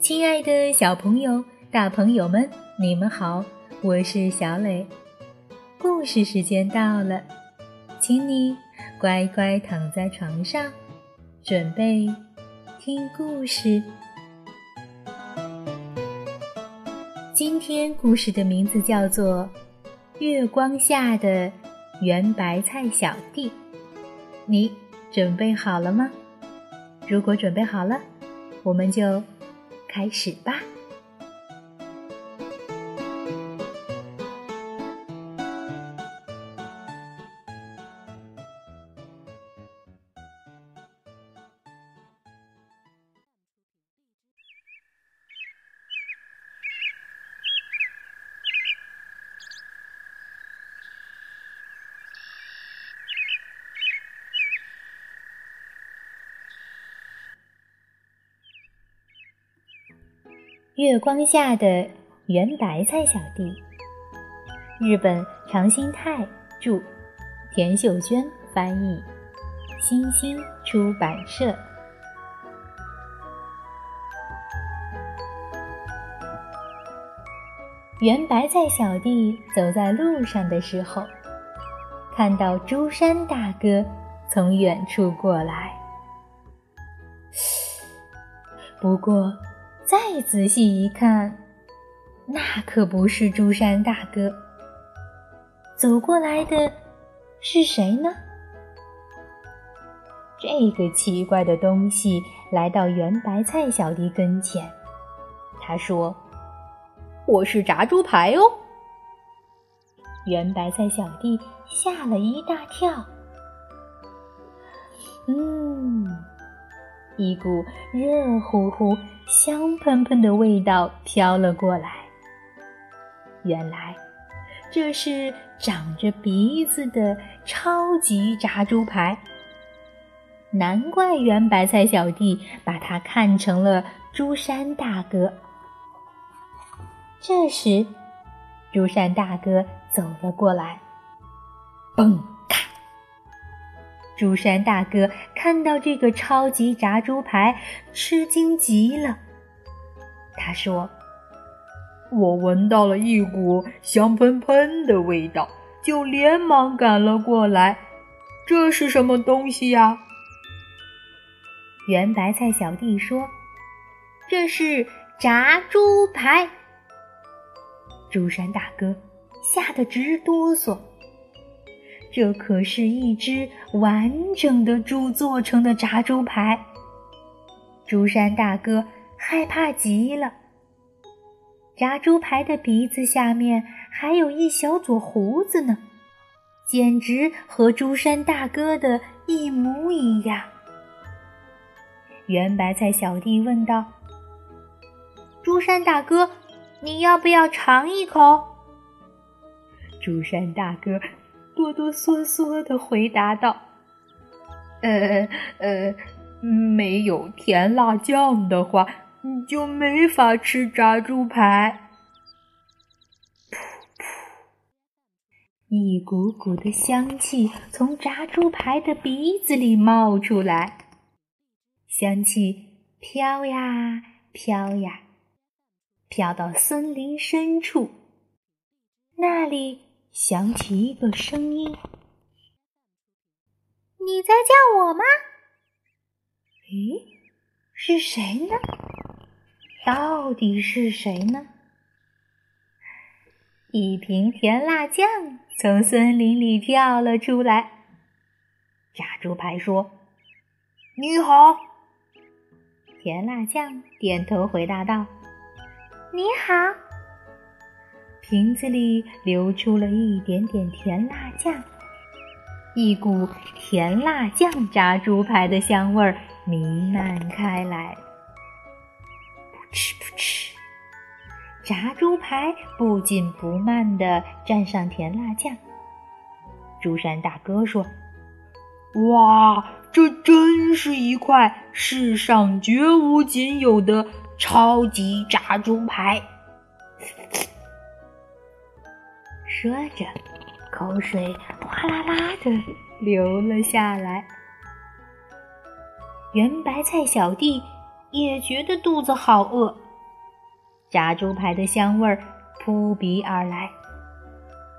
亲爱的小朋友、大朋友们，你们好，我是小磊。故事时间到了，请你乖乖躺在床上，准备听故事。今天故事的名字叫做《月光下的圆白菜小弟》，你准备好了吗？如果准备好了，我们就开始吧。月光下的圆白菜小弟，日本长兴泰著，田秀娟翻译，新星出版社。圆白菜小弟走在路上的时候，看到朱山大哥从远处过来，不过。再仔细一看，那可不是朱山大哥。走过来的是谁呢？这个奇怪的东西来到圆白菜小弟跟前，他说：“我是炸猪排哦。”圆白菜小弟吓了一大跳。嗯。一股热乎乎、香喷喷的味道飘了过来。原来，这是长着鼻子的超级炸猪排。难怪圆白菜小弟把它看成了朱山大哥。这时，朱山大哥走了过来，嘣！朱山大哥看到这个超级炸猪排，吃惊极了。他说：“我闻到了一股香喷喷的味道，就连忙赶了过来。这是什么东西呀？”圆白菜小弟说：“这是炸猪排。”朱山大哥吓得直哆嗦。这可是一只完整的猪做成的炸猪排。朱山大哥害怕极了。炸猪排的鼻子下面还有一小撮胡子呢，简直和朱山大哥的一模一样。圆白菜小弟问道：“朱山大哥，你要不要尝一口？”朱山大哥。哆哆嗦嗦的回答道：“呃呃，没有甜辣酱的话，你就没法吃炸猪排。”噗噗，一股股的香气从炸猪排的鼻子里冒出来，香气飘呀飘呀，飘到森林深处，那里。响起一个声音：“你在叫我吗？”“咦，是谁呢？到底是谁呢？”一瓶甜辣酱从森林里跳了出来。炸猪排说：“你好。”甜辣酱点头回答道：“你好。”瓶子里流出了一点点甜辣酱，一股甜辣酱炸猪排的香味儿弥漫开来。噗嗤噗嗤，炸猪排不紧不慢地蘸上甜辣酱。朱山大哥说：“哇，这真是一块世上绝无仅有的超级炸猪排！”说着，口水哗啦啦的流了下来。圆白菜小弟也觉得肚子好饿，炸猪排的香味儿扑鼻而来。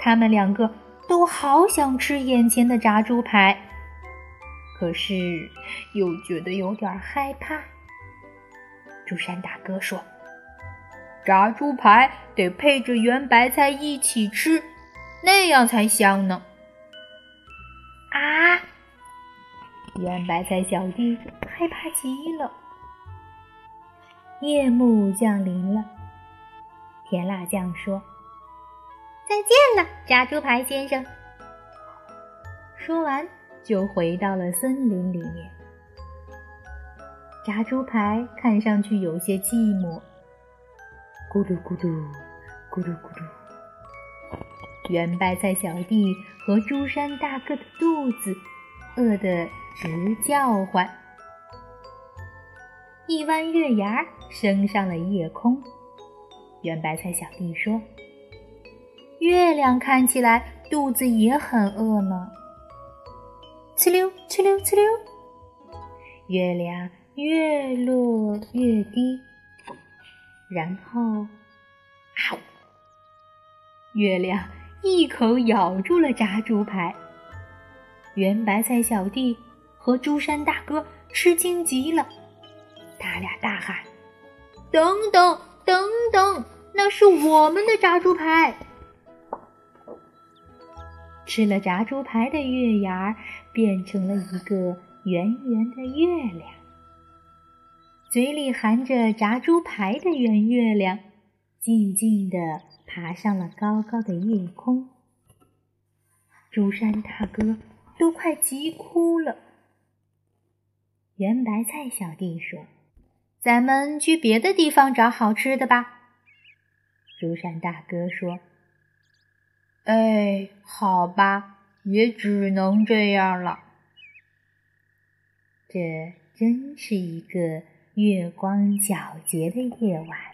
他们两个都好想吃眼前的炸猪排，可是又觉得有点害怕。朱山大哥说：“炸猪排得配着圆白菜一起吃，那样才香呢。”啊！圆白菜小弟害怕极了。夜幕降临了，甜辣酱说：“再见了，炸猪排先生。”说完就回到了森林里面。炸猪排看上去有些寂寞，咕噜咕噜，咕噜咕噜。圆白菜小弟和朱山大哥的肚子饿得直叫唤。一弯月牙升上了夜空。圆白菜小弟说：“月亮看起来肚子也很饿呢。”哧溜哧溜哧溜，月亮。越落越低，然后，啊！月亮一口咬住了炸猪排。圆白菜小弟和朱山大哥吃惊极了，他俩大喊：“等等等等，那是我们的炸猪排！”吃了炸猪排的月牙变成了一个圆圆的月亮。嘴里含着炸猪排的圆月亮，静静地爬上了高高的夜空。竹山大哥都快急哭了。圆白菜小弟说：“咱们去别的地方找好吃的吧。”竹山大哥说：“哎，好吧，也只能这样了。”这真是一个。月光皎洁的夜晚。